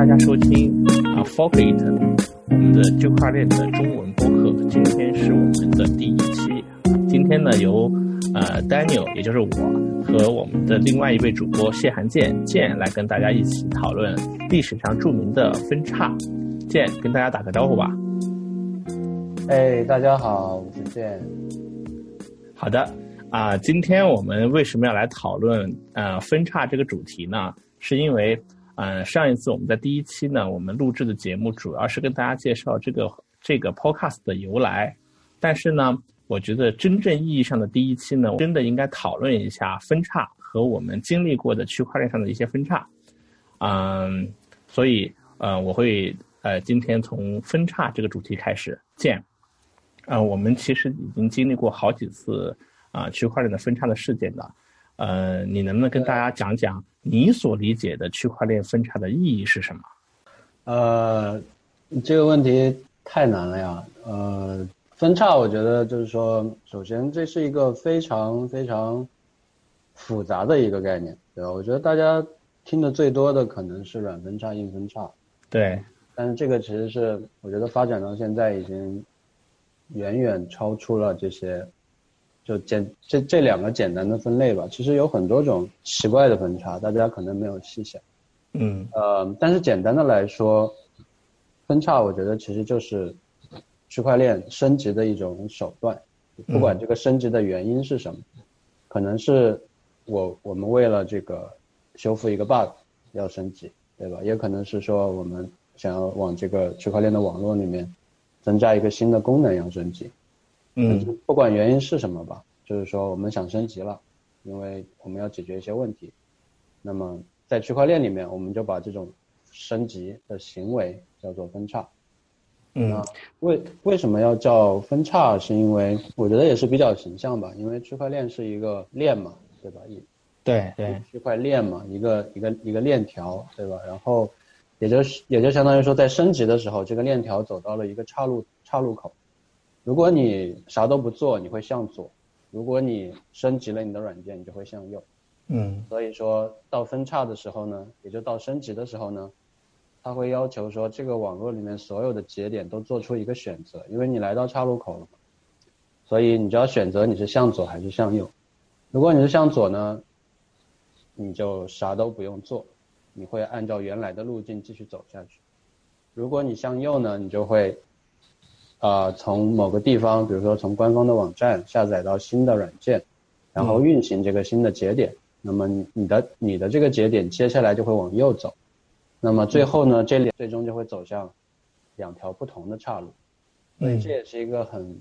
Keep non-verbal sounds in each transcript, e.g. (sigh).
大家收听啊 f o r k e t 我们的区块链的中文播客。今天是我们的第一期。今天呢，由呃 Daniel，也就是我和我们的另外一位主播谢寒剑剑来跟大家一起讨论历史上著名的分叉。剑跟大家打个招呼吧。哎，大家好，我是剑。好的啊，今天我们为什么要来讨论呃分叉这个主题呢？是因为。嗯，上一次我们在第一期呢，我们录制的节目主要是跟大家介绍这个这个 podcast 的由来。但是呢，我觉得真正意义上的第一期呢，真的应该讨论一下分叉和我们经历过的区块链上的一些分叉。嗯，所以呃，我会呃今天从分叉这个主题开始见。呃，我们其实已经经历过好几次啊区块链的分叉的事件的。呃，你能不能跟大家讲讲你所理解的区块链分叉的意义是什么？呃，这个问题太难了呀。呃，分叉，我觉得就是说，首先这是一个非常非常复杂的一个概念，对吧？我觉得大家听的最多的可能是软分叉、硬分叉。对。但是这个其实是，我觉得发展到现在已经远远超出了这些。就简这这两个简单的分类吧，其实有很多种奇怪的分叉，大家可能没有细想。嗯，呃，但是简单的来说，分叉我觉得其实就是区块链升级的一种手段，不管这个升级的原因是什么，可能是我我们为了这个修复一个 bug 要升级，对吧？也可能是说我们想要往这个区块链的网络里面增加一个新的功能要升级。嗯，不管原因是什么吧，就是说我们想升级了，因为我们要解决一些问题。那么在区块链里面，我们就把这种升级的行为叫做分叉。嗯，为为什么要叫分叉？是因为我觉得也是比较形象吧，因为区块链是一个链嘛，对吧？一对对，区块链嘛，一个一个一个链条，对吧？然后也就是也就相当于说，在升级的时候，这个链条走到了一个岔路岔路口。如果你啥都不做，你会向左；如果你升级了你的软件，你就会向右。嗯，所以说到分叉的时候呢，也就到升级的时候呢，它会要求说这个网络里面所有的节点都做出一个选择，因为你来到岔路口了嘛，所以你就要选择你是向左还是向右。如果你是向左呢，你就啥都不用做，你会按照原来的路径继续走下去；如果你向右呢，你就会。啊，从某个地方，比如说从官方的网站下载到新的软件，然后运行这个新的节点，那么你的你的这个节点接下来就会往右走，那么最后呢，这里最终就会走向两条不同的岔路，所以这也是一个很。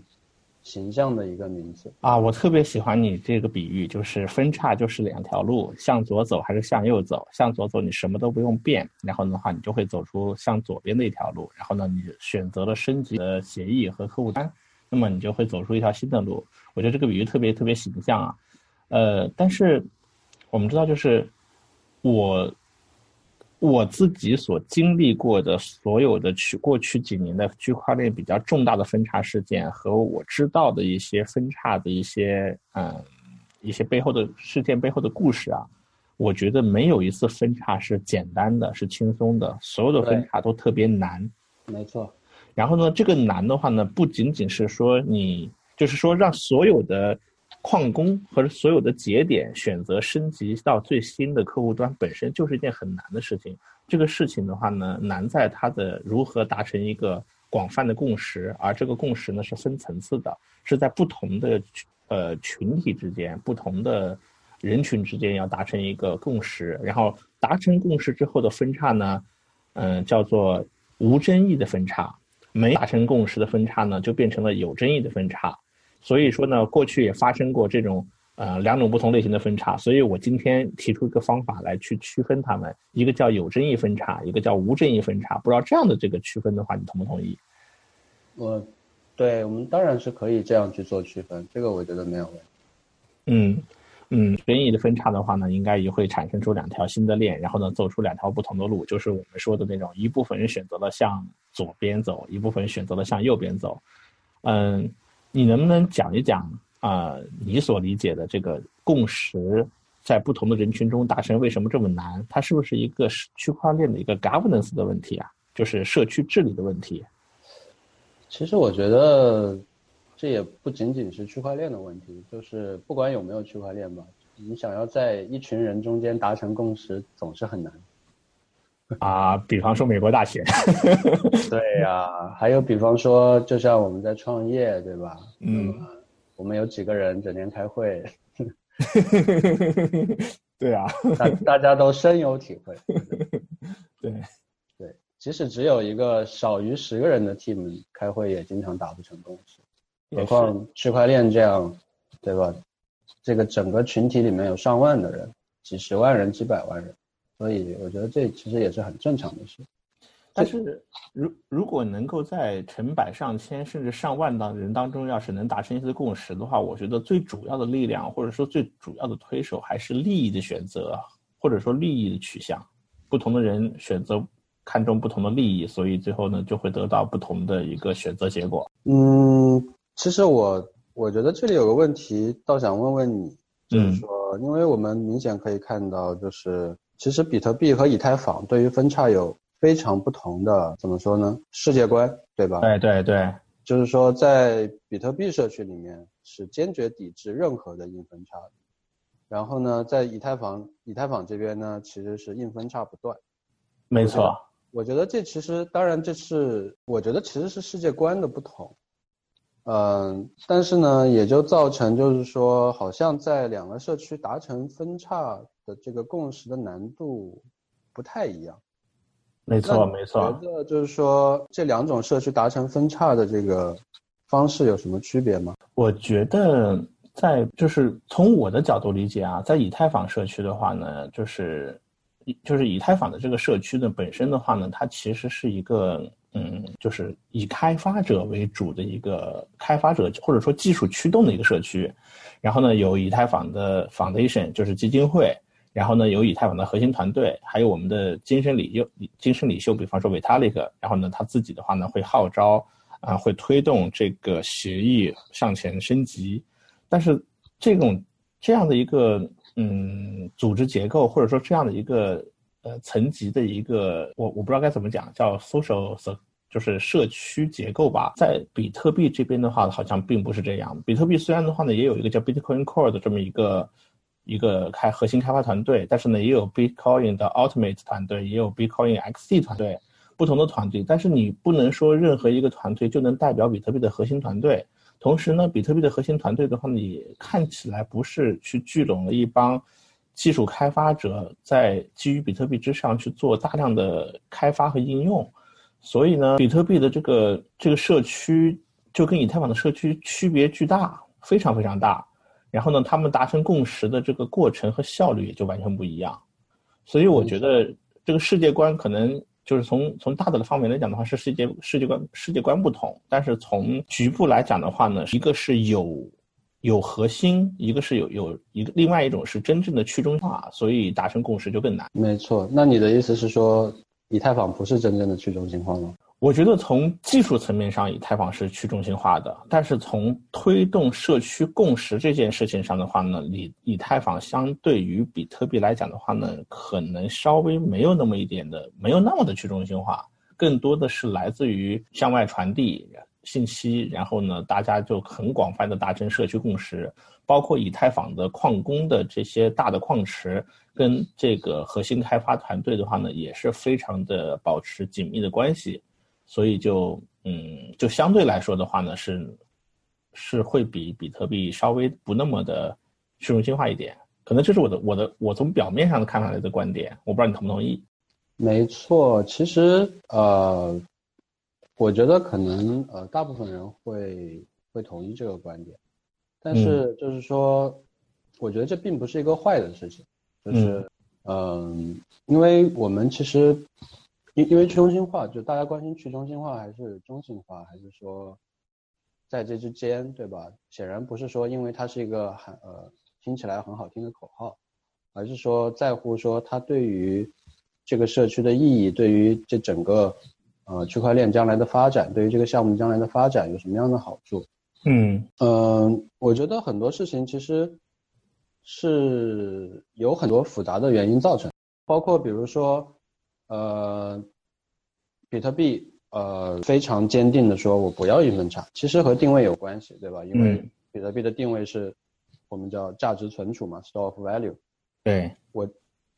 形象的一个名字啊，我特别喜欢你这个比喻，就是分叉就是两条路，向左走还是向右走？向左走你什么都不用变，然后的话你就会走出向左边的一条路，然后呢你选择了升级的协议和客户端，那么你就会走出一条新的路。我觉得这个比喻特别特别形象啊，呃，但是我们知道就是我。我自己所经历过的所有的去过去几年的区块链比较重大的分叉事件和我知道的一些分叉的一些嗯一些背后的事件背后的故事啊，我觉得没有一次分叉是简单的，是轻松的，所有的分叉都特别难。没错。然后呢，这个难的话呢，不仅仅是说你就是说让所有的。矿工和所有的节点选择升级到最新的客户端，本身就是一件很难的事情。这个事情的话呢，难在它的如何达成一个广泛的共识，而这个共识呢是分层次的，是在不同的呃群体之间、不同的人群之间要达成一个共识。然后达成共识之后的分叉呢，嗯，叫做无争议的分叉；没达成共识的分叉呢，就变成了有争议的分叉。所以说呢，过去也发生过这种呃两种不同类型的分叉，所以我今天提出一个方法来去区分它们，一个叫有争议分叉，一个叫无争议分叉。不知道这样的这个区分的话，你同不同意？我，对我们当然是可以这样去做区分，这个我觉得没有问题。嗯嗯，争议的分叉的话呢，应该也会产生出两条新的链，然后呢走出两条不同的路，就是我们说的那种一部分人选择了向左边走，一部分人选择了向右边走。嗯。你能不能讲一讲啊？你所理解的这个共识在不同的人群中达成为什么这么难？它是不是一个区块链的一个 governance 的问题啊？就是社区治理的问题？其实我觉得这也不仅仅是区块链的问题，就是不管有没有区块链吧，你想要在一群人中间达成共识，总是很难。(laughs) 啊，比方说美国大选，(laughs) 对呀，还有比方说，就像我们在创业，对吧？嗯，我们有几个人整天开会。(laughs) 对啊，大大家都深有体会。对，对，即使只有一个少于十个人的 team 开会，也经常达不成共识。何况区块链这样，对吧？这个整个群体里面有上万的人，几十万人、几百万人，所以我觉得这其实也是很正常的事。但是，如如果能够在成百上千甚至上万当人当中，要是能达成一次共识的话，我觉得最主要的力量或者说最主要的推手还是利益的选择，或者说利益的取向。不同的人选择看重不同的利益，所以最后呢就会得到不同的一个选择结果。嗯，其实我我觉得这里有个问题，倒想问问你，就是说，因为我们明显可以看到，就是其实比特币和以太坊对于分叉有。非常不同的，怎么说呢？世界观，对吧？对对对，就是说，在比特币社区里面是坚决抵制任何的硬分叉的，然后呢，在以太坊，以太坊这边呢，其实是硬分叉不断。没错，我觉得这其实，当然这是，我觉得其实是世界观的不同。嗯，但是呢，也就造成就是说，好像在两个社区达成分叉的这个共识的难度不太一样。没错，没错。觉得就是说，这两种社区达成分叉的这个方式有什么区别吗？我觉得，在就是从我的角度理解啊，在以太坊社区的话呢，就是就是以太坊的这个社区呢本身的话呢，它其实是一个嗯，就是以开发者为主的一个开发者或者说技术驱动的一个社区。然后呢，有以太坊的 foundation，就是基金会。然后呢，有以太坊的核心团队，还有我们的精神领袖、精神领袖，比方说 Vitalik，然后呢，他自己的话呢，会号召啊，会推动这个协议向前升级。但是这种这样的一个嗯组织结构，或者说这样的一个呃层级的一个，我我不知道该怎么讲，叫 social 就是社区结构吧。在比特币这边的话，好像并不是这样。比特币虽然的话呢，也有一个叫 Bitcoin Core 的这么一个。一个开核心开发团队，但是呢，也有 Bitcoin 的 Ultimate 团队，也有 Bitcoin XC 团队，不同的团队。但是你不能说任何一个团队就能代表比特币的核心团队。同时呢，比特币的核心团队的话呢，也看起来不是去聚拢了一帮技术开发者，在基于比特币之上去做大量的开发和应用。所以呢，比特币的这个这个社区就跟以太坊的社区区别巨大，非常非常大。然后呢，他们达成共识的这个过程和效率也就完全不一样，所以我觉得这个世界观可能就是从从大的方面来讲的话是世界世界观世界观不同，但是从局部来讲的话呢，一个是有有核心，一个是有有一个另外一种是真正的去中心化，所以达成共识就更难。没错，那你的意思是说，以太坊不是真正的去中心化吗？我觉得从技术层面上，以太坊是去中心化的，但是从推动社区共识这件事情上的话呢，以以太坊相对于比特币来讲的话呢，可能稍微没有那么一点的，没有那么的去中心化，更多的是来自于向外传递信息，然后呢，大家就很广泛的达成社区共识，包括以太坊的矿工的这些大的矿池，跟这个核心开发团队的话呢，也是非常的保持紧密的关系。所以就嗯，就相对来说的话呢，是是会比比特币稍微不那么的去中心化一点，可能这是我的我的我从表面上的看法来的观点，我不知道你同不同意。没错，其实呃，我觉得可能呃，大部分人会会同意这个观点，但是就是说，我觉得这并不是一个坏的事情，就是嗯，因为我们其实。因因为去中心化，就大家关心去中心化还是中心化，还是说在这之间，对吧？显然不是说因为它是一个很呃听起来很好听的口号，而是说在乎说它对于这个社区的意义，对于这整个呃区块链将来的发展，对于这个项目将来的发展有什么样的好处？嗯嗯，我觉得很多事情其实是有很多复杂的原因造成，包括比如说，呃，比特币呃非常坚定的说我不要一分差，其实和定位有关系，对吧？因为比特币的定位是我们叫价值存储嘛，store of value。对我，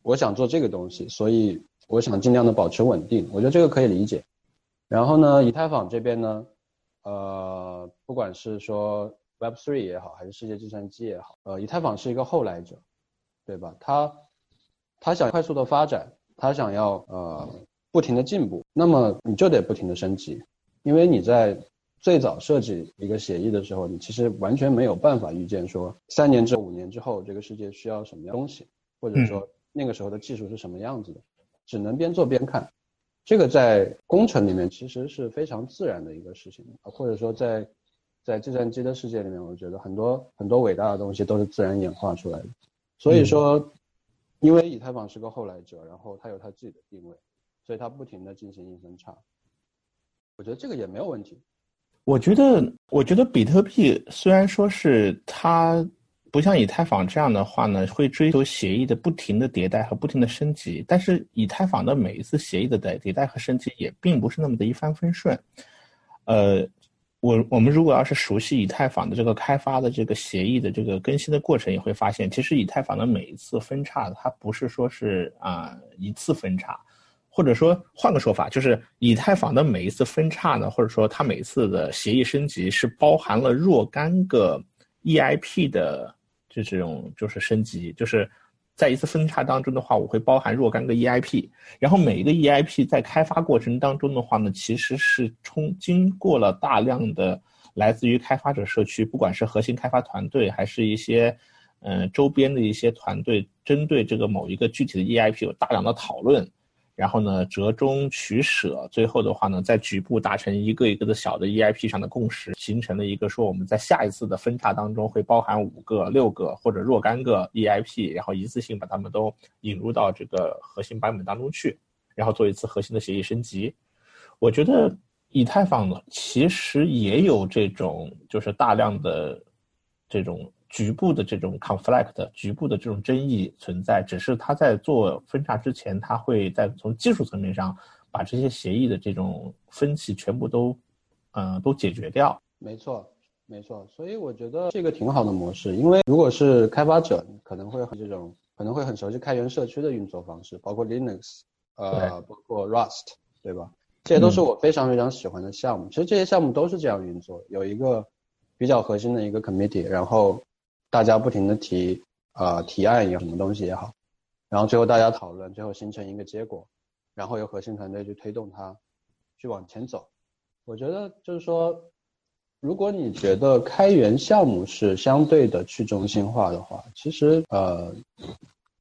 我想做这个东西，所以我想尽量的保持稳定，我觉得这个可以理解。然后呢，以太坊这边呢，呃，不管是说 Web3 也好，还是世界计算机也好，呃，以太坊是一个后来者，对吧？他他想快速的发展，他想要呃不停的进步，那么你就得不停的升级，因为你在最早设计一个协议的时候，你其实完全没有办法预见说三年至五年之后这个世界需要什么样东西，或者说那个时候的技术是什么样子的，只能边做边看。这个在工程里面其实是非常自然的一个事情，或者说在在计算机的世界里面，我觉得很多很多伟大的东西都是自然演化出来的。所以说，因为以太坊是个后来者，然后它有它自己的定位，所以它不停的进行硬分叉。我觉得这个也没有问题。我觉得，我觉得比特币虽然说是它。不像以太坊这样的话呢，会追求协议的不停的迭代和不停的升级。但是以太坊的每一次协议的迭迭代和升级也并不是那么的一帆风顺。呃，我我们如果要是熟悉以太坊的这个开发的这个协议的这个更新的过程，也会发现，其实以太坊的每一次分叉，它不是说是啊一次分叉，或者说换个说法，就是以太坊的每一次分叉呢，或者说它每一次的协议升级是包含了若干个 EIP 的。就这种就是升级，就是在一次分叉当中的话，我会包含若干个 EIP，然后每一个 EIP 在开发过程当中的话呢，其实是冲经过了大量的来自于开发者社区，不管是核心开发团队，还是一些嗯周边的一些团队，针对这个某一个具体的 EIP 有大量的讨论。然后呢，折中取舍，最后的话呢，在局部达成一个一个的小的 EIP 上的共识，形成了一个说我们在下一次的分叉当中会包含五个、六个或者若干个 EIP，然后一次性把它们都引入到这个核心版本当中去，然后做一次核心的协议升级。我觉得以太坊呢其实也有这种，就是大量的这种。局部的这种 conflict，局部的这种争议存在，只是他在做分叉之前，他会在从技术层面上把这些协议的这种分歧全部都，嗯，都解决掉。没错，没错。所以我觉得这个挺好的模式，因为如果是开发者，可能会这种可能会很熟悉开源社区的运作方式，包括 Linux，呃，包括 Rust，对吧？这些都是我非常非常喜欢的项目。其实这些项目都是这样运作，有一个比较核心的一个 committee，然后。大家不停的提，呃，提案也什么东西也好，然后最后大家讨论，最后形成一个结果，然后由核心团队去推动它，去往前走。我觉得就是说，如果你觉得开源项目是相对的去中心化的话，其实呃，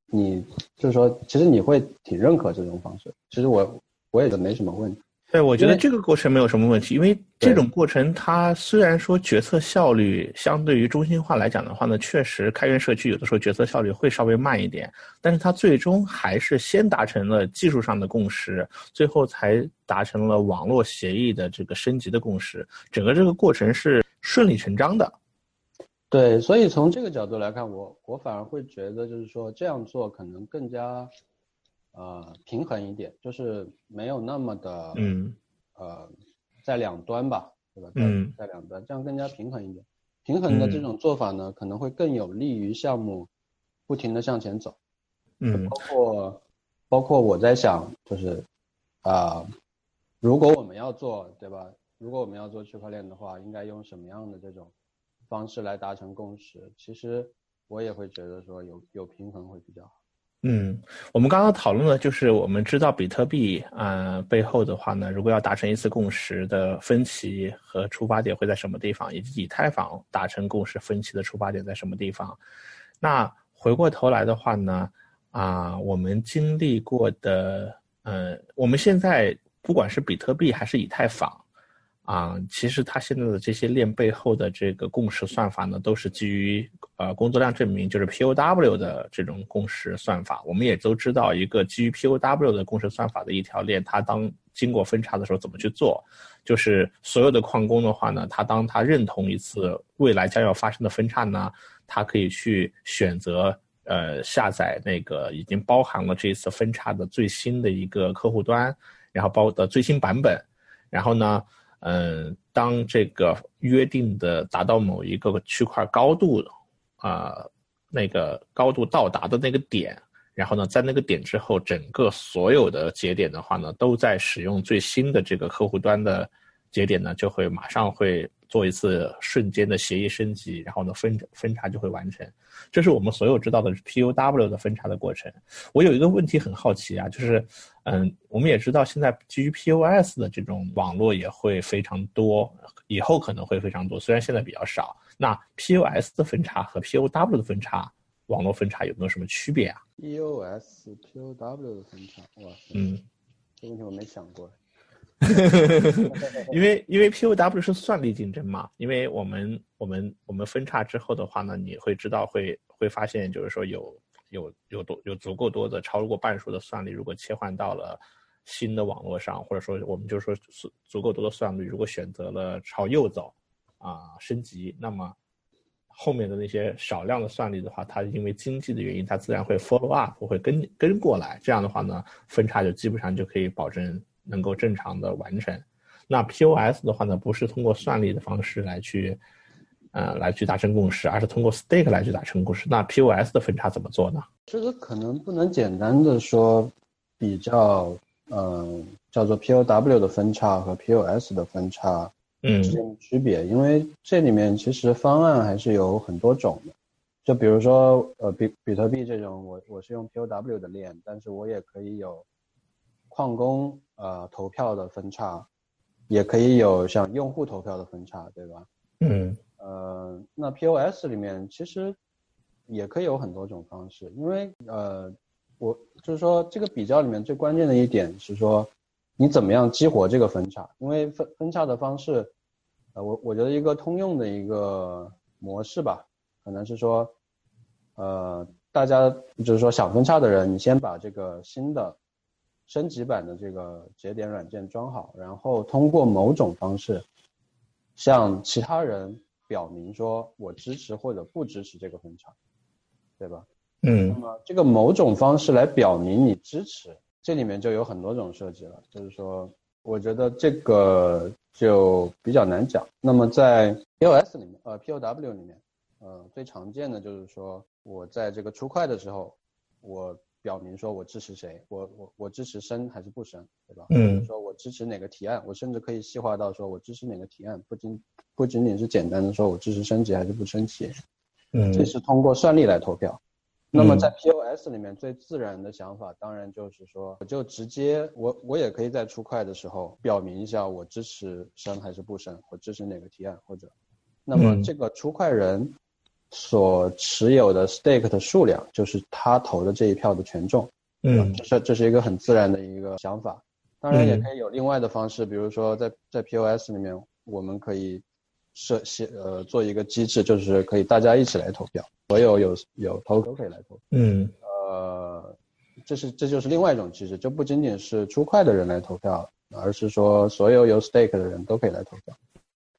你就是说，其实你会挺认可这种方式。其实我我也觉得没什么问题。对，我觉得这个过程没有什么问题，因为这种过程它虽然说决策效率相对于中心化来讲的话呢，确实开源社区有的时候决策效率会稍微慢一点，但是它最终还是先达成了技术上的共识，最后才达成了网络协议的这个升级的共识，整个这个过程是顺理成章的。对，所以从这个角度来看，我我反而会觉得就是说这样做可能更加。呃，平衡一点，就是没有那么的，嗯，呃，在两端吧，对吧？嗯，在两端，这样更加平衡一点。平衡的这种做法呢，可能会更有利于项目不停的向前走。嗯，包括包括我在想，就是啊，如果我们要做，对吧？如果我们要做区块链的话，应该用什么样的这种方式来达成共识？其实我也会觉得说，有有平衡会比较好。嗯，我们刚刚讨论的就是我们知道比特币啊背后的话呢，如果要达成一次共识的分歧和出发点会在什么地方，以及以太坊达成共识分歧的出发点在什么地方。那回过头来的话呢，啊，我们经历过的，嗯，我们现在不管是比特币还是以太坊，啊，其实它现在的这些链背后的这个共识算法呢，都是基于呃工作量证明，就是 POW 的这种共识算法。我们也都知道，一个基于 POW 的共识算法的一条链，它当经过分叉的时候怎么去做？就是所有的矿工的话呢，他当他认同一次未来将要发生的分叉呢，他可以去选择呃下载那个已经包含了这一次分叉的最新的一个客户端，然后包的最新版本，然后呢。嗯，当这个约定的达到某一个区块高度，啊，那个高度到达的那个点，然后呢，在那个点之后，整个所有的节点的话呢，都在使用最新的这个客户端的节点呢，就会马上会。做一次瞬间的协议升级，然后呢分分叉就会完成，这是我们所有知道的 POW 的分叉的过程。我有一个问题很好奇啊，就是，嗯，我们也知道现在基于 POS 的这种网络也会非常多，以后可能会非常多，虽然现在比较少。那 POS 的分叉和 POW 的分叉，网络分叉有没有什么区别啊？POS、POW 的分叉，哇，嗯，这问题我没想过。(laughs) 因为因为 POW 是算力竞争嘛，因为我们我们我们分叉之后的话呢，你会知道会会发现就是说有有有多有足够多的超过半数的算力，如果切换到了新的网络上，或者说我们就说足足够多的算力，如果选择了朝右走啊升级，那么后面的那些少量的算力的话，它因为经济的原因，它自然会 follow up 会跟跟过来，这样的话呢，分叉就基本上就可以保证。能够正常的完成，那 POS 的话呢，不是通过算力的方式来去，呃，来去达成共识，而是通过 stake 来去达成共识。那 POS 的分叉怎么做呢？这个可能不能简单的说比较，嗯，叫做 POW 的分叉和 POS 的分叉之间的区别，因为这里面其实方案还是有很多种的。就比如说，呃，比比特币这种，我我是用 POW 的链，但是我也可以有。矿工呃投票的分叉，也可以有像用户投票的分叉，对吧？嗯。呃，那 POS 里面其实也可以有很多种方式，因为呃，我就是说这个比较里面最关键的一点是说，你怎么样激活这个分叉？因为分分叉的方式，呃，我我觉得一个通用的一个模式吧，可能是说，呃，大家就是说想分叉的人，你先把这个新的。升级版的这个节点软件装好，然后通过某种方式向其他人表明说我支持或者不支持这个分叉，对吧？嗯。那么这个某种方式来表明你支持，这里面就有很多种设计了。就是说，我觉得这个就比较难讲。那么在 POS 里面，呃，POW 里面，呃，最常见的就是说我在这个出块的时候，我。表明说我支持谁，我我我支持升还是不升，对吧？嗯。说我支持哪个提案，我甚至可以细化到说我支持哪个提案，不仅不仅仅是简单的说我支持升级还是不升级。嗯。这是通过算力来投票。那么在 POS 里面最自然的想法，当然就是说，我就直接我我也可以在出块的时候表明一下我支持升还是不升，我支持哪个提案或者，那么这个出块人。所持有的 stake 的数量，就是他投的这一票的权重。嗯，这是这是一个很自然的一个想法。当然，也可以有另外的方式，比如说在在 POS 里面，我们可以设写呃做一个机制，就是可以大家一起来投票，所有有有投都可以来投。嗯，呃，这是这就是另外一种机制，就不仅仅是出块的人来投票，而是说所有有 stake 的人都可以来投票。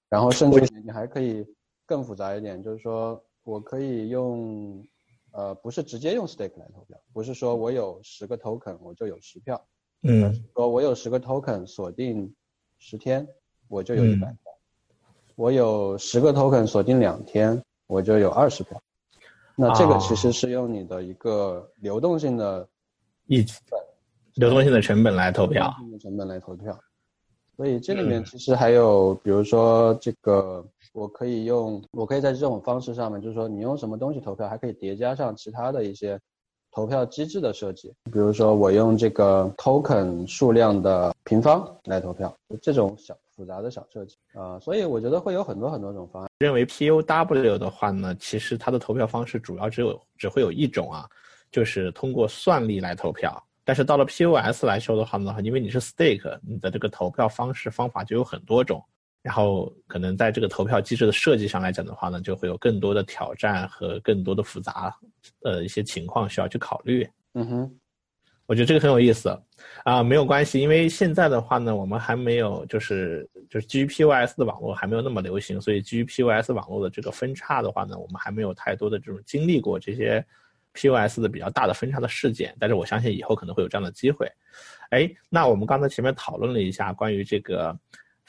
然后甚至你还可以更复杂一点，就是说。我可以用，呃，不是直接用 stake 来投票，不是说我有十个 token 我就有十票，嗯，说我有十个 token 锁定十天我就有一百票，我有十个 token 锁定两天我就有二十票，那这个其实是用你的一个流动性的，一，流动性的成本来投票，流动性的成本来投票，所以这里面其实还有比如说这个。我可以用，我可以在这种方式上面，就是说你用什么东西投票，还可以叠加上其他的一些投票机制的设计，比如说我用这个 token 数量的平方来投票，这种小复杂的小设计啊，所以我觉得会有很多很多种方案。认为 POW 的话呢，其实它的投票方式主要只有只会有一种啊，就是通过算力来投票。但是到了 POS 来说的话呢，因为你是 stake，你的这个投票方式方法就有很多种。然后可能在这个投票机制的设计上来讲的话呢，就会有更多的挑战和更多的复杂，呃一些情况需要去考虑。嗯哼，我觉得这个很有意思，啊，没有关系，因为现在的话呢，我们还没有就是就是基于 POS 的网络还没有那么流行，所以基于 POS 网络的这个分叉的话呢，我们还没有太多的这种经历过这些 POS 的比较大的分叉的事件，但是我相信以后可能会有这样的机会。哎，那我们刚才前面讨论了一下关于这个。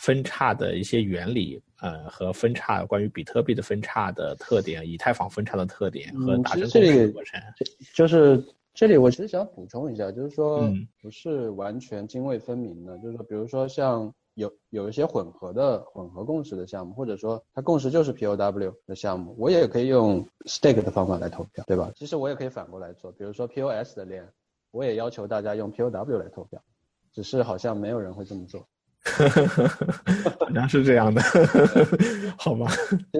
分叉的一些原理，呃，和分叉关于比特币的分叉的特点，以太坊分叉的特点和达成共识的过程，就是这里我其实想补充一下，就是说不是完全泾渭分明的，就是说，比如说像有有一些混合的混合共识的项目，或者说它共识就是 POW 的项目，我也可以用 stake 的方法来投票，对吧？其实我也可以反过来做，比如说 POS 的链，我也要求大家用 POW 来投票，只是好像没有人会这么做。(laughs) 好像是这样的，(laughs) 好吗？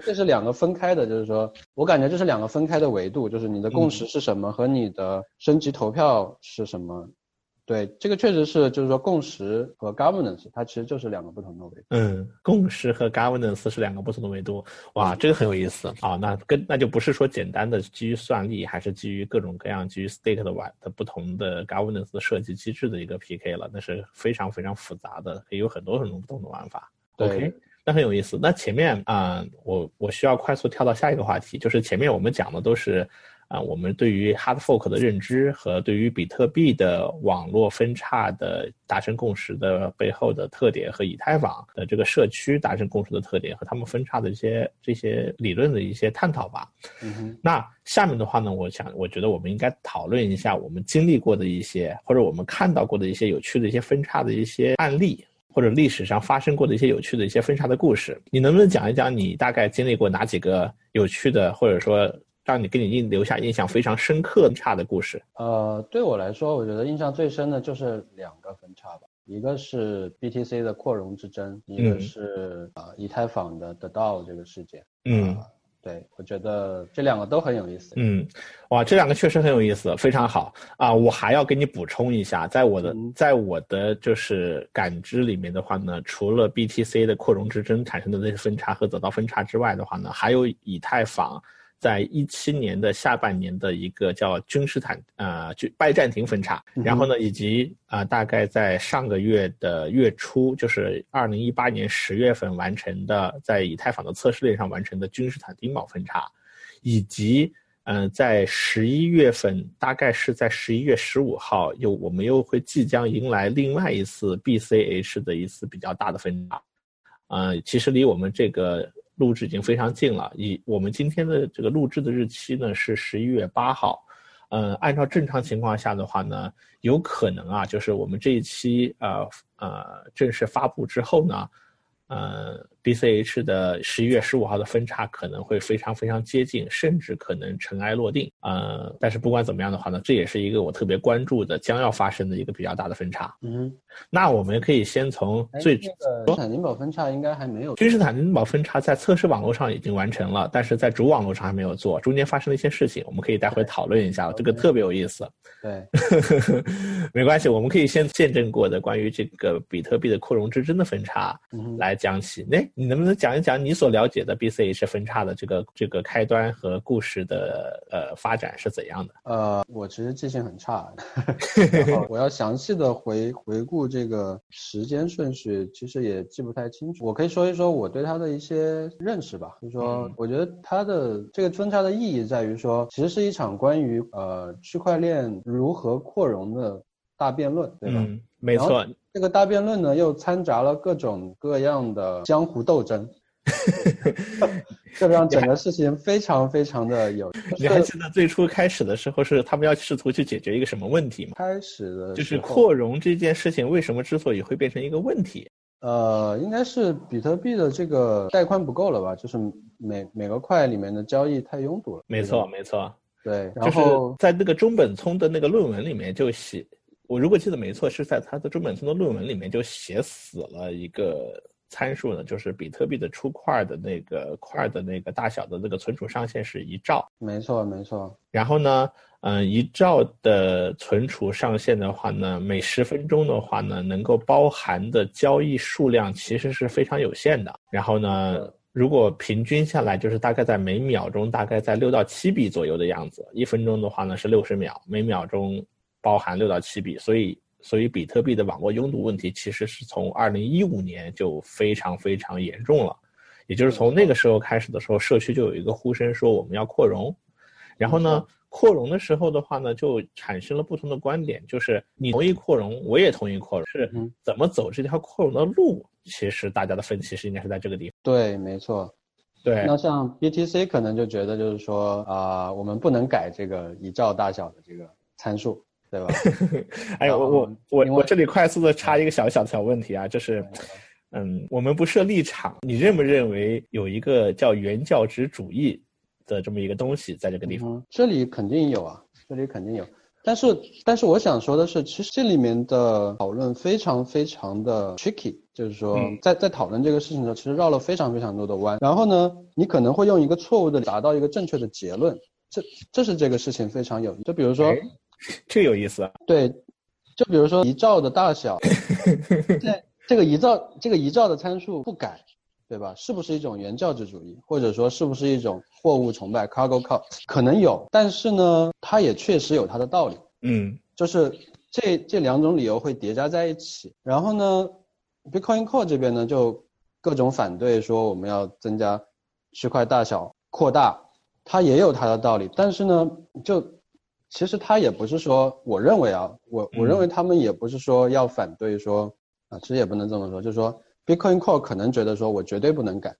这是两个分开的，就是说我感觉这是两个分开的维度，就是你的共识是什么和你的升级投票是什么。对，这个确实是，就是说共识和 governance 它其实就是两个不同的维度。嗯，共识和 governance 是两个不同的维度。哇，这个很有意思啊。那跟那就不是说简单的基于算力，还是基于各种各样基于 stake 的玩的不同的 governance 的设计机制的一个 PK 了。那是非常非常复杂的，可以有很多很多不同的玩法。OK，那很有意思。那前面啊，我我需要快速跳到下一个话题，就是前面我们讲的都是。啊，我们对于 hard fork 的认知和对于比特币的网络分叉的达成共识的背后的特点和以太坊的这个社区达成共识的特点和他们分叉的一些这些理论的一些探讨吧。嗯。那下面的话呢，我想，我觉得我们应该讨论一下我们经历过的一些或者我们看到过的一些有趣的一些分叉的一些案例，或者历史上发生过的一些有趣的一些分叉的故事。你能不能讲一讲你大概经历过哪几个有趣的，或者说？让你给你印留下印象非常深刻的差的故事。呃，对我来说，我觉得印象最深的就是两个分叉吧，一个是 BTC 的扩容之争，一个是啊以太坊的得到这个事件。嗯，对，我觉得这两个都很有意思。嗯，哇，这两个确实很有意思，非常好啊！我还要给你补充一下，在我的在我的就是感知里面的话呢，除了 BTC 的扩容之争产生的那些分叉和得到分叉之外的话呢，还有以太坊。在一七年的下半年的一个叫君士坦啊，就拜占庭分叉，然后呢，以及啊，大概在上个月的月初，就是二零一八年十月份完成的，在以太坊的测试链上完成的君士坦丁堡分叉，以及嗯，在十一月份，大概是在十一月十五号，又我们又会即将迎来另外一次 BCH 的一次比较大的分叉，啊，其实离我们这个。录制已经非常近了，以我们今天的这个录制的日期呢是十一月八号，嗯，按照正常情况下的话呢，有可能啊，就是我们这一期啊呃正式发布之后呢。嗯，BCH 的十一月十五号的分叉可能会非常非常接近，甚至可能尘埃落定。呃，但是不管怎么样的话呢，这也是一个我特别关注的将要发生的一个比较大的分叉。嗯，那我们可以先从最君士坦丁堡分叉应该还没有。君士坦丁堡分叉在测试网络上已经完成了，但是在主网络上还没有做，中间发生了一些事情，我们可以待会讨论一下，这个特别有意思。对，(laughs) 没关系，我们可以先见证过的关于这个比特币的扩容之争的分叉来。讲起，那你能不能讲一讲你所了解的 BCH 分叉的这个这个开端和故事的呃发展是怎样的？呃，我其实记性很差，(laughs) 我要详细的回回顾这个时间顺序，其实也记不太清楚。我可以说一说我对它的一些认识吧，就是说，我觉得它的这个分叉的意义在于说，其实是一场关于呃区块链如何扩容的大辩论，对吧？没错。这个大辩论呢，又掺杂了各种各样的江湖斗争，(laughs) 这让整个事情非常非常的有。(laughs) 你还记得最初开始的时候是他们要试图去解决一个什么问题吗？开始的就是扩容这件事情为什么之所以会变成一个问题？呃，应该是比特币的这个带宽不够了吧？就是每每个块里面的交易太拥堵了。没错，没错。对，然后在那个中本聪的那个论文里面就写。我如果记得没错，是在他的中本聪的论文里面就写死了一个参数呢，就是比特币的出块的那个块的那个大小的那个存储上限是一兆。没错，没错。然后呢，嗯，一兆的存储上限的话呢，每十分钟的话呢，能够包含的交易数量其实是非常有限的。然后呢，如果平均下来，就是大概在每秒钟大概在六到七笔左右的样子。一分钟的话呢是六十秒，每秒钟包含六到七笔，所以所以比特币的网络拥堵问题其实是从二零一五年就非常非常严重了。也就是从那个时候开始的时候，社区就有一个呼声说我们要扩容，然后呢。扩容的时候的话呢，就产生了不同的观点，就是你同意扩容，我也同意扩容，是怎么走这条扩容的路？其实大家的分歧是应该是在这个地方。对，没错。对。那像 BTC 可能就觉得就是说啊，我们不能改这个一兆大小的这个参数，对吧？(laughs) 哎，我我我我这里快速的插一个小小的小问题啊，就是，嗯，我们不设立场，你认不认为有一个叫原教旨主义？的这么一个东西，在这个地方，这里肯定有啊，这里肯定有。但是，但是我想说的是，其实这里面的讨论非常非常的 tricky，就是说，在在讨论这个事情的时候，其实绕了非常非常多的弯。然后呢，你可能会用一个错误的达到一个正确的结论，这这是这个事情非常有。就比如说，这有意思。对，就比如说一兆的大小，(laughs) 这这个一兆这个一兆的参数不改。对吧？是不是一种原教旨主义，或者说是不是一种货物崇拜 （cargo cult）？可能有，但是呢，它也确实有它的道理。嗯，就是这这两种理由会叠加在一起。然后呢，Bitcoin Core 这边呢就各种反对说我们要增加区块大小扩大，它也有它的道理。但是呢，就其实他也不是说，我认为啊，我我认为他们也不是说要反对说啊，其实也不能这么说，就是说。Bitcoin Core 可能觉得说，我绝对不能改，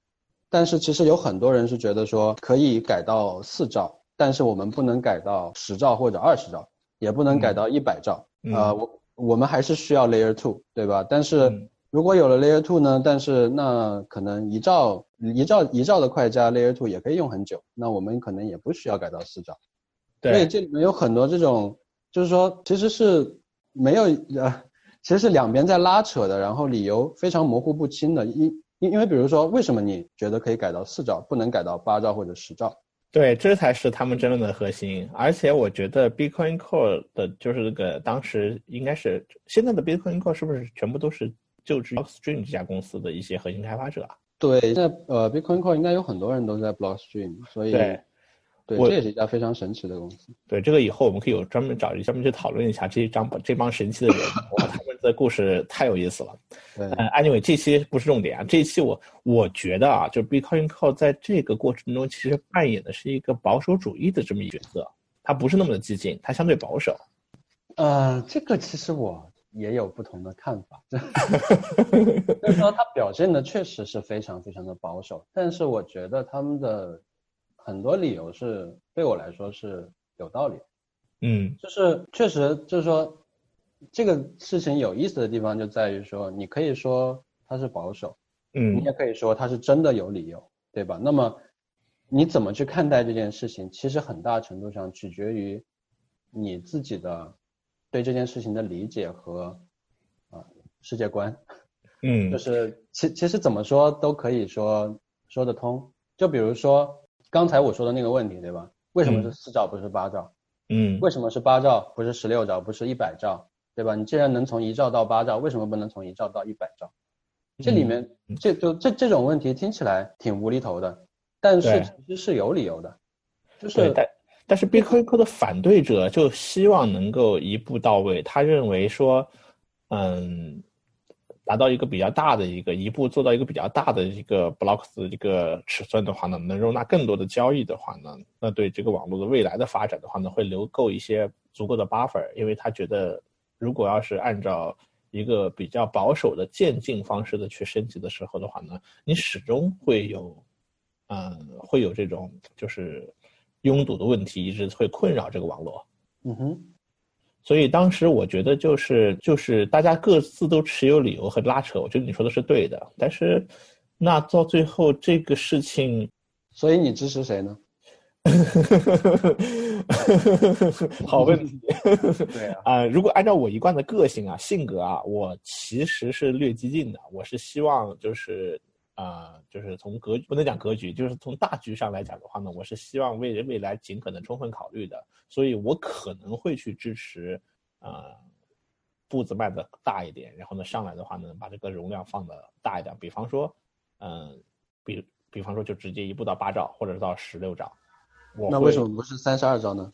但是其实有很多人是觉得说，可以改到四兆，但是我们不能改到十兆或者二十兆，也不能改到一百兆。啊，我我们还是需要 Layer Two，对吧？但是如果有了 Layer Two 呢？但是那可能一兆一兆一兆的快加 Layer Two 也可以用很久，那我们可能也不需要改到四兆。对，所以这里面有很多这种，就是说其实是没有呃。其实是两边在拉扯的，然后理由非常模糊不清的。因因因为比如说，为什么你觉得可以改到四兆，不能改到八兆或者十兆？对，这才是他们争论的核心。而且我觉得 Bitcoin Core 的就是这个当时应该是现在的 Bitcoin Core 是不是全部都是就职 Blockstream 这家公司的一些核心开发者啊？对，在呃 Bitcoin Core 应该有很多人都在 Blockstream，所以。对，这也是一家非常神奇的公司。对，这个以后我们可以有专门找专门去讨论一下这一张这帮神奇的人，哇，他们的故事太有意思了。(laughs) 对，Anyway，这期不是重点啊，这一期我我觉得啊，就是 Bitcoin Core 在这个过程中其实扮演的是一个保守主义的这么一角色，它不是那么的激进，它相对保守。呃，这个其实我也有不同的看法，(laughs) 就是说他表现的确实是非常非常的保守，但是我觉得他们的。很多理由是对我来说是有道理，嗯，就是确实就是说，这个事情有意思的地方就在于说，你可以说它是保守，嗯，你也可以说它是真的有理由，对吧？那么你怎么去看待这件事情，其实很大程度上取决于你自己的对这件事情的理解和啊世界观，嗯，(laughs) 就是其其实怎么说都可以说说得通，就比如说。刚才我说的那个问题，对吧？为什么是四兆不是八兆？嗯，为什么是八兆不是十六兆不是一百兆？对吧？你既然能从一兆到八兆，为什么不能从一兆到一百兆？这里面这就这这种问题听起来挺无厘头的，但是其实是有理由的。就是但但是 Bitcoin 的反对者就希望能够一步到位，他认为说，嗯。达到一个比较大的一个一步做到一个比较大的一个 blocks 一个尺寸的话呢，能容纳更多的交易的话呢，那对这个网络的未来的发展的话呢，会留够一些足够的 buffer，因为他觉得如果要是按照一个比较保守的渐进方式的去升级的时候的话呢，你始终会有，嗯，会有这种就是拥堵的问题，一直会困扰这个网络。嗯哼。所以当时我觉得就是就是大家各自都持有理由和拉扯，我觉得你说的是对的。但是，那到最后这个事情，所以你支持谁呢？(laughs) 好问题。(laughs) 对啊。啊，如果按照我一贯的个性啊、性格啊，我其实是略激进的。我是希望就是啊，就是从格不能讲格局，就是从大局上来讲的话呢，我是希望为未来尽可能充分考虑的，所以我可能会去支持，啊，步子迈的大一点，然后呢上来的话呢，把这个容量放的大一点，比方说，嗯，比比方说就直接一步到八兆，或者是到十六兆。那为什么不是三十二兆呢？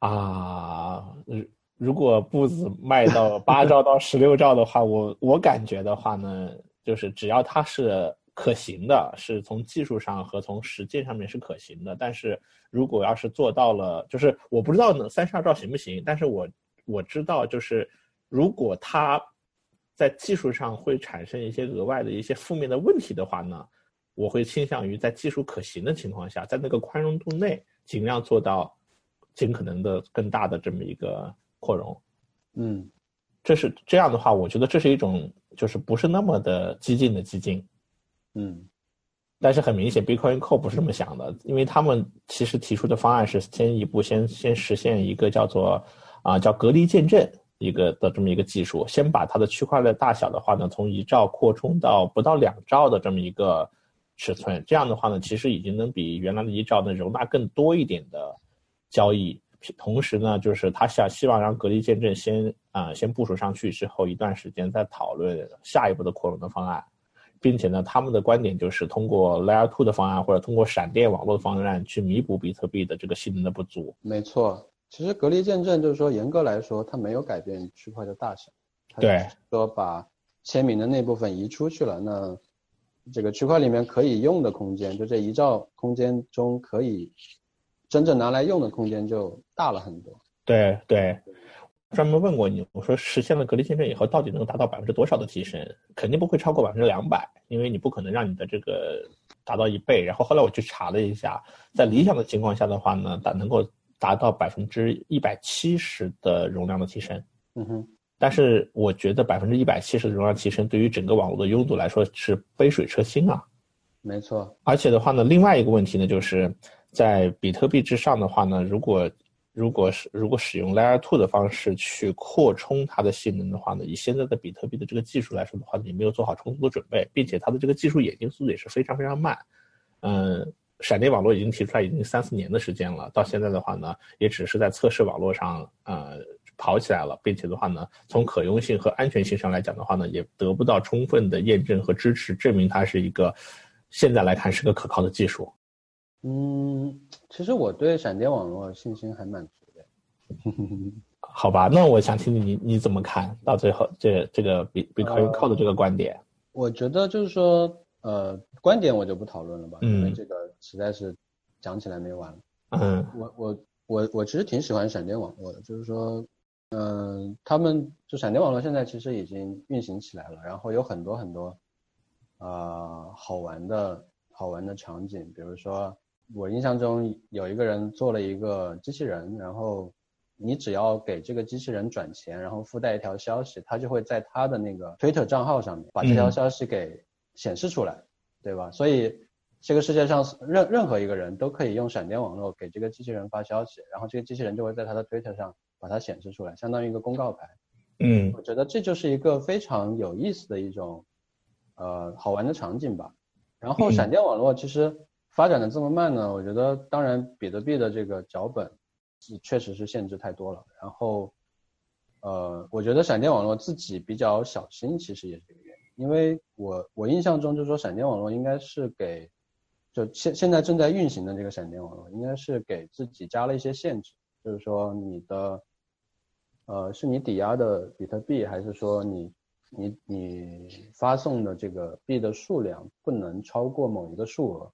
啊，如如果步子迈到八兆到十六兆的话，我我感觉的话呢。就是只要它是可行的，是从技术上和从实践上面是可行的。但是如果要是做到了，就是我不知道呢三十二兆行不行，但是我我知道就是如果它在技术上会产生一些额外的一些负面的问题的话呢，我会倾向于在技术可行的情况下，在那个宽容度内尽量做到尽可能的更大的这么一个扩容。嗯，这是这样的话，我觉得这是一种。就是不是那么的激进的基金，嗯，但是很明显，Bitcoin Core 不是这么想的，因为他们其实提出的方案是先一步先先实现一个叫做啊叫隔离见证一个的这么一个技术，先把它的区块链大小的话呢，从一兆扩充到不到两兆的这么一个尺寸，这样的话呢，其实已经能比原来的一兆能容纳更多一点的交易。同时呢，就是他想希望让隔离见证先啊先部署上去之后一段时间再讨论下一步的扩容的方案，并且呢，他们的观点就是通过 Layer Two 的方案或者通过闪电网络的方案去弥补比特币的这个性能的不足。没错，其实隔离见证就是说严格来说它没有改变区块的大小，对，说把签名的那部分移出去了，那这个区块里面可以用的空间，就这一兆空间中可以。真正拿来用的空间就大了很多。对对，专门问过你，我说实现了隔离见证以后，到底能达到百分之多少的提升？肯定不会超过百分之两百，因为你不可能让你的这个达到一倍。然后后来我去查了一下，在理想的情况下的话呢，达能够达到百分之一百七十的容量的提升。嗯哼。但是我觉得百分之一百七十的容量提升，对于整个网络的拥堵来说是杯水车薪啊。没错。而且的话呢，另外一个问题呢，就是。在比特币之上的话呢，如果如果是如果使用 Layer Two 的方式去扩充它的性能的话呢，以现在的比特币的这个技术来说的话，你没有做好充足的准备，并且它的这个技术演进速度也是非常非常慢。嗯，闪电网络已经提出来已经三四年的时间了，到现在的话呢，也只是在测试网络上呃跑起来了，并且的话呢，从可用性和安全性上来讲的话呢，也得不到充分的验证和支持，证明它是一个现在来看是个可靠的技术。嗯，其实我对闪电网络信心还蛮足的。(laughs) 好吧，那我想听听你你怎么看到最后这这个比比特币靠的这个观点？我觉得就是说，呃，观点我就不讨论了吧，因为这个实在是讲起来没完。嗯，我我我我其实挺喜欢闪电网络的，就是说，嗯，他们就闪电网络现在其实已经运行起来了，然后有很多很多啊好玩的好玩的场景，比如说。我印象中有一个人做了一个机器人，然后你只要给这个机器人转钱，然后附带一条消息，他就会在他的那个 Twitter 账号上面把这条消息给显示出来，对吧？所以这个世界上任任何一个人都可以用闪电网络给这个机器人发消息，然后这个机器人就会在他的 Twitter 上把它显示出来，相当于一个公告牌。嗯，我觉得这就是一个非常有意思的一种呃好玩的场景吧。然后闪电网络其实。发展的这么慢呢？我觉得，当然，比特币的这个脚本，确实是限制太多了。然后，呃，我觉得闪电网络自己比较小心，其实也是这个原因。因为我我印象中就是说，闪电网络应该是给，就现现在正在运行的这个闪电网络，应该是给自己加了一些限制，就是说你的，呃，是你抵押的比特币，还是说你你你发送的这个币的数量不能超过某一个数额？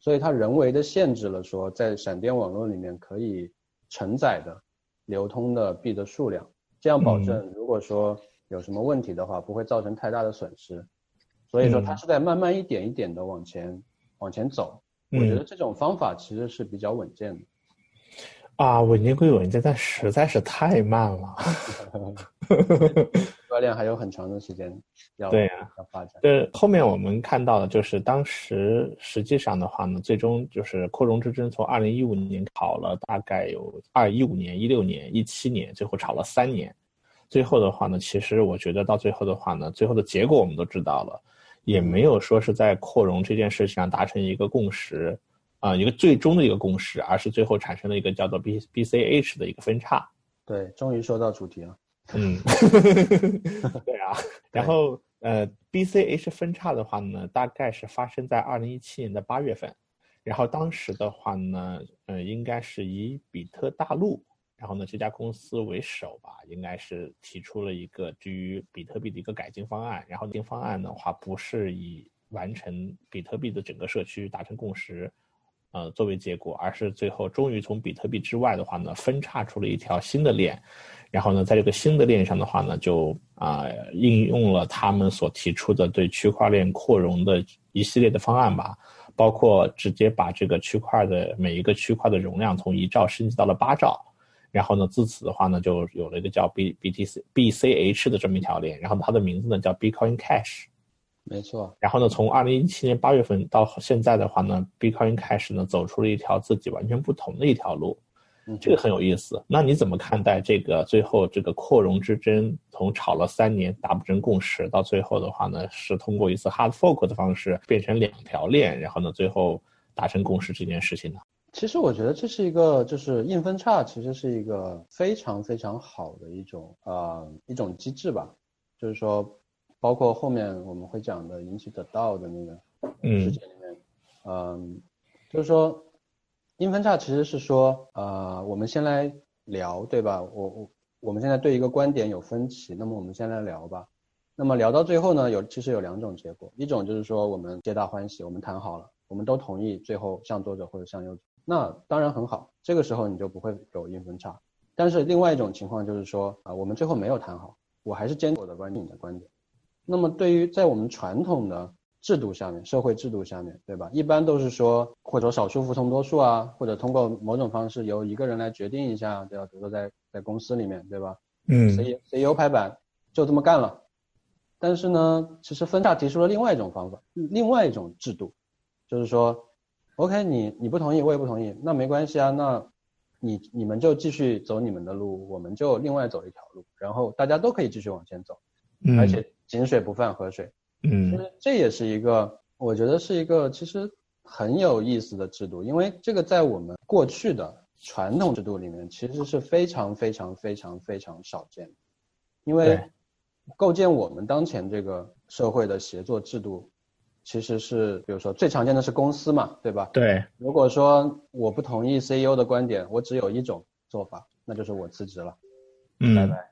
所以它人为的限制了说，在闪电网络里面可以承载的流通的币的数量，这样保证如果说有什么问题的话，不会造成太大的损失。所以说它是在慢慢一点一点的往前往前走。我觉得这种方法其实是比较稳健的。啊，稳健归稳健，但实在是太慢了。(laughs) 区块链还有很长的时间要对呀要发展。对，后面我们看到的就是当时实际上的话呢，最终就是扩容之争从二零一五年炒了大概有二一五年、一六年、一七年，最后炒了三年。最后的话呢，其实我觉得到最后的话呢，最后的结果我们都知道了，也没有说是在扩容这件事情上达成一个共识，啊，一个最终的一个共识，而是最后产生了一个叫做 B B C H 的一个分叉。对，终于说到主题了。嗯，(laughs) 对啊。然后呃，B C H 分叉的话呢，大概是发生在二零一七年的八月份。然后当时的话呢，呃，应该是以比特大陆，然后呢这家公司为首吧，应该是提出了一个基于比特币的一个改进方案。然后这方案的话，不是以完成比特币的整个社区达成共识，呃，作为结果，而是最后终于从比特币之外的话呢，分叉出了一条新的链。然后呢，在这个新的链上的话呢，就啊应用了他们所提出的对区块链扩容的一系列的方案吧。包括直接把这个区块的每一个区块的容量从一兆升级到了八兆，然后呢，自此的话呢，就有了一个叫 B B T C B C H 的这么一条链，然后它的名字呢叫 Bitcoin Cash，没错。然后呢，从二零一七年八月份到现在的话呢，Bitcoin Cash 呢走出了一条自己完全不同的一条路。这个很有意思，那你怎么看待这个最后这个扩容之争，从吵了三年达不成共识，到最后的话呢，是通过一次 hard fork 的方式变成两条链，然后呢，最后达成共识这件事情呢？其实我觉得这是一个，就是硬分叉，其实是一个非常非常好的一种呃一种机制吧，就是说，包括后面我们会讲的引起得到的那个事件里面，嗯，就是说。硬分叉其实是说，呃，我们先来聊，对吧？我我我们现在对一个观点有分歧，那么我们先来聊吧。那么聊到最后呢，有其实有两种结果，一种就是说我们皆大欢喜，我们谈好了，我们都同意，最后向左走或者向右走，那当然很好，这个时候你就不会有硬分叉。但是另外一种情况就是说，啊，我们最后没有谈好，我还是坚持我的观点，你的观点。那么对于在我们传统的。制度下面，社会制度下面对吧？一般都是说，或者少数服从多数啊，或者通过某种方式由一个人来决定一下，对吧？比如说在在公司里面，对吧？嗯，C C E O 拍板就这么干了。但是呢，其实分叉提出了另外一种方法，另外一种制度，就是说，OK，你你不同意，我也不同意，那没关系啊，那你你们就继续走你们的路，我们就另外走一条路，然后大家都可以继续往前走，而且井水不犯河水。嗯，其实这也是一个，我觉得是一个其实很有意思的制度，因为这个在我们过去的传统制度里面其实是非常非常非常非常少见的，因为构建我们当前这个社会的协作制度，其实是比如说最常见的是公司嘛，对吧？对。如果说我不同意 CEO 的观点，我只有一种做法，那就是我辞职了，嗯拜拜，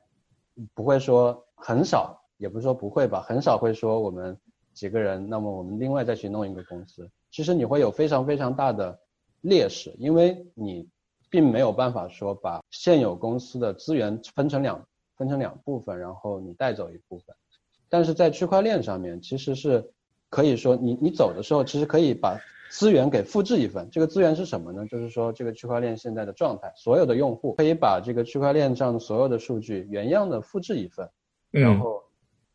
不会说很少。也不是说不会吧，很少会说我们几个人，那么我们另外再去弄一个公司。其实你会有非常非常大的劣势，因为你并没有办法说把现有公司的资源分成两分成两部分，然后你带走一部分。但是在区块链上面，其实是可以说你你走的时候，其实可以把资源给复制一份。这个资源是什么呢？就是说这个区块链现在的状态，所有的用户可以把这个区块链上所有的数据原样的复制一份，然后。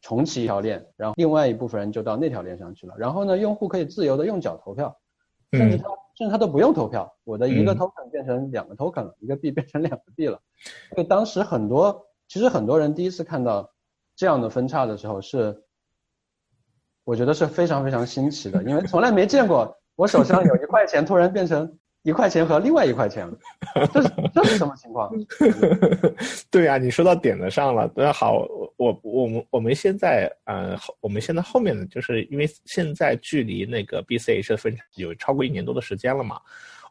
重启一条链，然后另外一部分人就到那条链上去了。然后呢，用户可以自由的用脚投票，甚至他甚至他都不用投票，我的一个 token 变成两个 token 了，一个币 (laughs) 变成两个币了。所以当时很多，其实很多人第一次看到这样的分叉的时候，是我觉得是非常非常新奇的，因为从来没见过我手上有一块钱突然变成。一块钱和另外一块钱，这是这是什么情况？(laughs) 对啊，你说到点子上了。那好，我我们我们现在呃，我们现在后面呢，就是因为现在距离那个 BCH 的分有超过一年多的时间了嘛，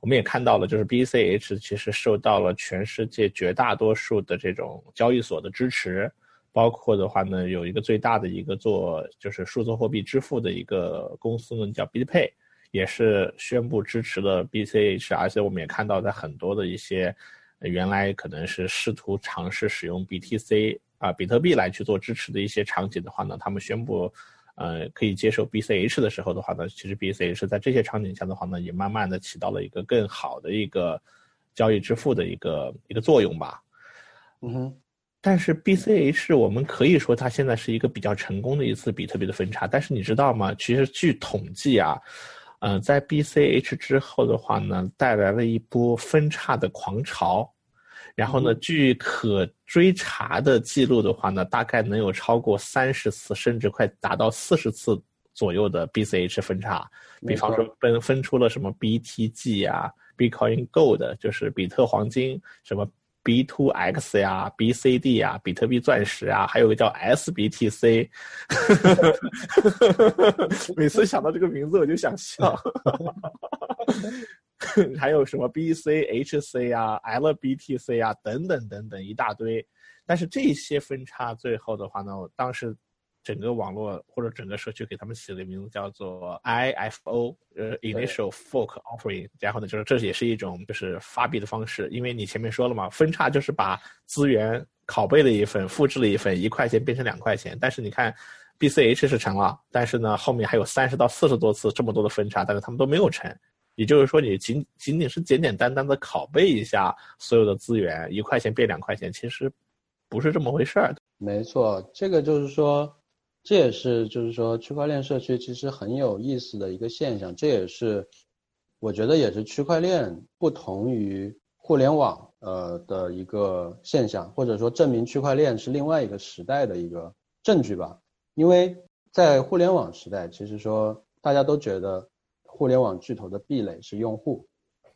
我们也看到了，就是 BCH 其实受到了全世界绝大多数的这种交易所的支持，包括的话呢，有一个最大的一个做就是数字货币支付的一个公司呢，叫 BitPay。也是宣布支持了 BCH，而且我们也看到，在很多的一些原来可能是试图尝试使用 BTC 啊比特币来去做支持的一些场景的话呢，他们宣布呃可以接受 BCH 的时候的话呢，其实 BCH 在这些场景下的话呢，也慢慢的起到了一个更好的一个交易支付的一个一个作用吧。嗯哼，但是 BCH 我们可以说它现在是一个比较成功的一次比特币的分叉，但是你知道吗？其实据统计啊。嗯，在 BCH 之后的话呢，带来了一波分叉的狂潮，然后呢，据可追查的记录的话呢，大概能有超过三十次，甚至快达到四十次左右的 BCH 分叉，比方说分分出了什么 BTG 啊，Bitcoin Gold 就是比特黄金，什么 B2X 呀、BCD 呀、比特币钻石啊，还有个叫 SBTC。(laughs) (laughs) 每次想到这个名字我就想笑。(laughs) 还有什么 BCHC 啊、LBTC 啊等等等等一大堆，但是这些分叉最后的话呢，我当时整个网络或者整个社区给他们起的名字叫做 IFO，呃，Initial Fork Offering，然后呢，就是这也是一种就是发币的方式，因为你前面说了嘛，分叉就是把资源拷贝了一份，复制了一份，一块钱变成两块钱，但是你看。BCH 是成了，但是呢，后面还有三十到四十多次这么多的分叉，但是他们都没有成。也就是说，你仅仅仅是简简单单的拷贝一下所有的资源，一块钱变两块钱，其实不是这么回事儿的。没错，这个就是说，这也是就是说区块链社区其实很有意思的一个现象，这也是我觉得也是区块链不同于互联网呃的一个现象，或者说证明区块链是另外一个时代的一个证据吧。因为在互联网时代，其实说大家都觉得互联网巨头的壁垒是用户，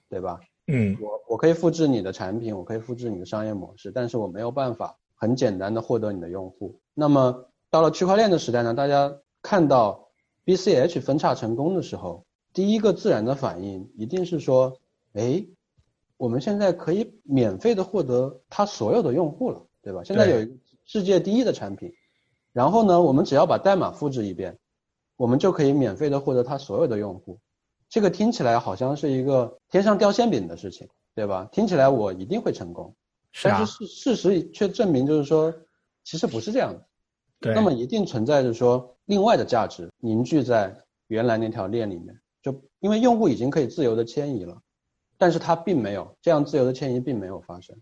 对吧？嗯我我可以复制你的产品，我可以复制你的商业模式，但是我没有办法很简单的获得你的用户。那么到了区块链的时代呢，大家看到 BCH 分叉成功的时候，第一个自然的反应一定是说，哎，我们现在可以免费的获得它所有的用户了，对吧？现在有一个世界第一的产品，然后呢，我们只要把代码复制一遍，我们就可以免费的获得它所有的用户。这个听起来好像是一个天上掉馅饼的事情，对吧？听起来我一定会成功，是啊但，是事事实却证明就是说，其实不是这样的。对，那么一定存在着说另外的价值凝聚在原来那条链里面，就因为用户已经可以自由的迁移了，但是它并没有这样自由的迁移并没有发生。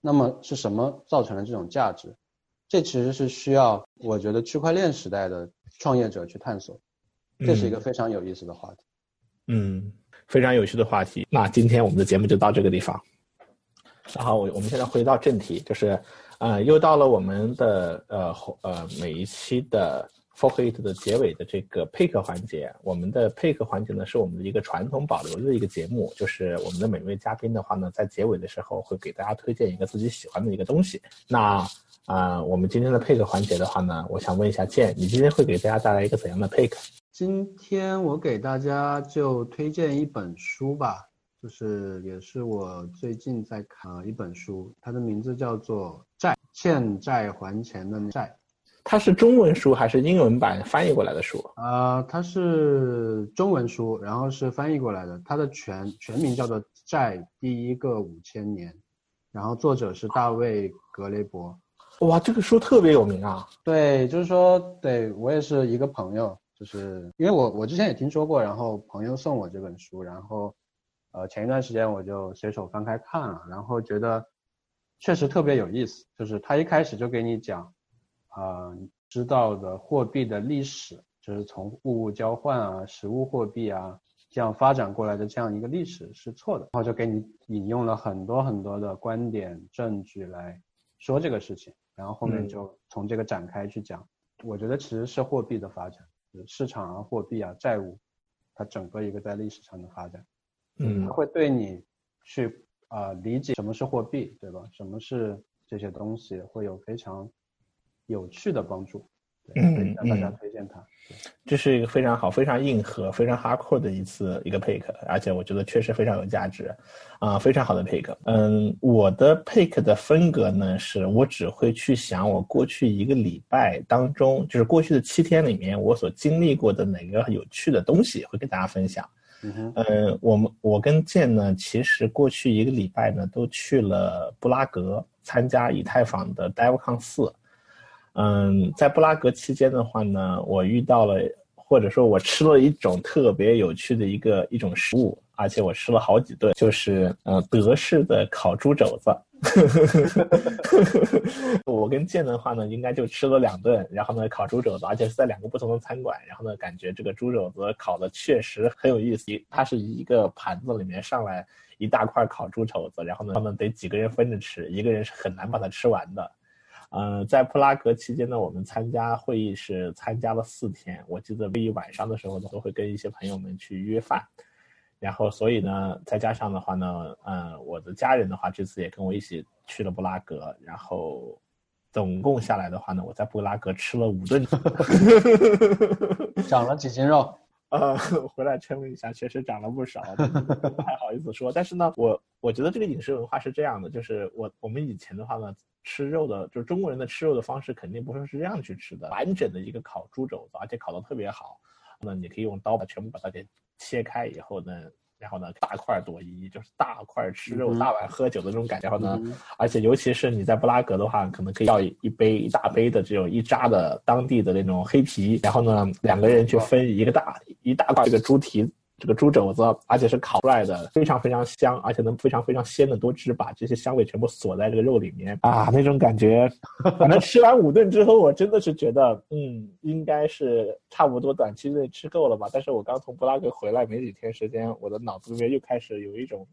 那么是什么造成了这种价值？这其实是需要我觉得区块链时代的创业者去探索，这是一个非常有意思的话题。嗯，非常有趣的话题。那今天我们的节目就到这个地方。然后我我们现在回到正题，就是，呃，又到了我们的呃呃每一期的 Fork It 的结尾的这个配课环节。我们的配课环节呢，是我们的一个传统保留的一个节目，就是我们的每位嘉宾的话呢，在结尾的时候会给大家推荐一个自己喜欢的一个东西。那啊、我们今天的配课环节的话呢，我想问一下建，你今天会给大家带来一个怎样的配课？今天我给大家就推荐一本书吧，就是也是我最近在看呃一本书，它的名字叫做《债欠债还钱的债》。它是中文书还是英文版翻译过来的书？呃，它是中文书，然后是翻译过来的。它的全全名叫做《债第一个五千年》，然后作者是大卫·格雷伯。哇，这个书特别有名啊！对，就是说，对我也是一个朋友，就是因为我我之前也听说过，然后朋友送我这本书，然后呃前一段时间我就随手翻开看了，然后觉得确实特别有意思，就是他一开始就给你讲，啊、知道的货币的历史，就是从物物交换啊、实物货币啊这样发展过来的这样一个历史是错的，然后就给你引用了很多很多的观点证据来说这个事情，然后后面嗯。就从这个展开去讲。我觉得其实是货币的发展，就是市场啊、货币啊、债务，它整个一个在历史上的发展，嗯它会对你去啊、理解什么是货币，对吧？什么是这些东西，会有非常有趣的帮助。对，嗯大家嗯推荐它。对这是一个非常好、非常硬核、非常 hardcore 的一次一个 pick，而且我觉得确实非常有价值，啊、非常好的 pick。嗯，我的 pick 的风格呢，是我只会去想我过去一个礼拜当中，就是过去的七天里面，我所经历过的哪个有趣的东西，会跟大家分享。嗯哼，呃，我们我跟建呢，其实过去一个礼拜呢，都去了布拉格参加以太坊的 DevCon 四。嗯，在布拉格期间的话呢，我遇到了，或者说我吃了一种特别有趣的一个一种食物，而且我吃了好几顿，就是呃德式的烤猪肘子。(laughs) 我跟建的话呢，应该就吃了两顿，然后呢烤猪肘子，而且是在两个不同的餐馆，然后呢感觉这个猪肘子烤的确实很有意思，它是一个盘子里面上来一大块烤猪肘子，然后呢他们得几个人分着吃，一个人是很难把它吃完的。呃，在布拉格期间呢，我们参加会议是参加了四天。我记得会议晚上的时候呢，都会跟一些朋友们去约饭，然后所以呢，再加上的话呢，嗯，我的家人的话这次也跟我一起去了布拉格，然后总共下来的话呢，我在布拉格吃了五顿，(laughs) 长了几斤肉。呃，回来称了一下，确实长了不少，不太好意思说。但是呢，我我觉得这个饮食文化是这样的，就是我我们以前的话呢，吃肉的，就是中国人的吃肉的方式，肯定不是是这样去吃的，完整的一个烤猪肘子，而且烤的特别好，那你可以用刀把全部把它给切开以后呢。然后呢，大块朵颐就是大块吃肉、大碗喝酒的这种感觉。然后呢，而且尤其是你在布拉格的话，可能可以要一杯一大杯的这种一扎的当地的那种黑啤。然后呢，两个人去分一个大一大块这个猪蹄。这个猪肘子，而且是烤出来的，非常非常香，而且能非常非常鲜的多汁，把这些香味全部锁在这个肉里面啊，那种感觉。反正吃完五顿之后，我真的是觉得，嗯，应该是差不多短期内吃够了吧。但是我刚从布拉格回来没几天时间，我的脑子里面又开始有一种，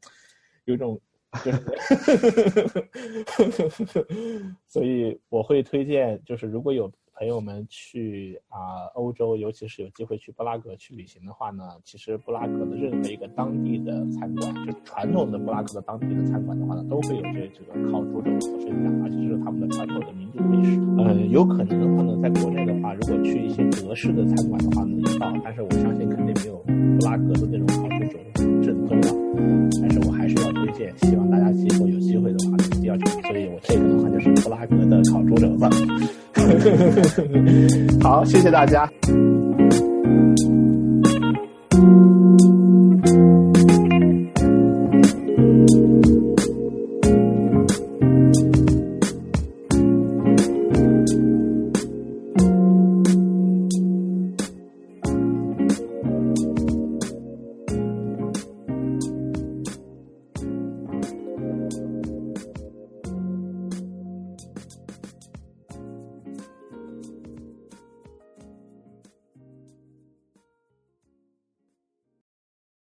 有一种，(laughs) 所以我会推荐，就是如果有。朋友们去啊，欧洲，尤其是有机会去布拉格去旅行的话呢，其实布拉格的任何一个当地的餐馆，就传统的布拉格的当地的餐馆的话呢，都会有这这个烤猪肘子分享，而且这是他们的传统的民族美食。呃，有可能的话呢，在国内的话，如果去一些德式的餐馆的话呢，也到，但是我相信肯定没有布拉格的那种烤猪肘子正宗了。但是我还是要推荐，希望大家今后有机会的话一定要去。所以我这个的话就是布拉格的烤猪肘子。(laughs) 好，谢谢大家。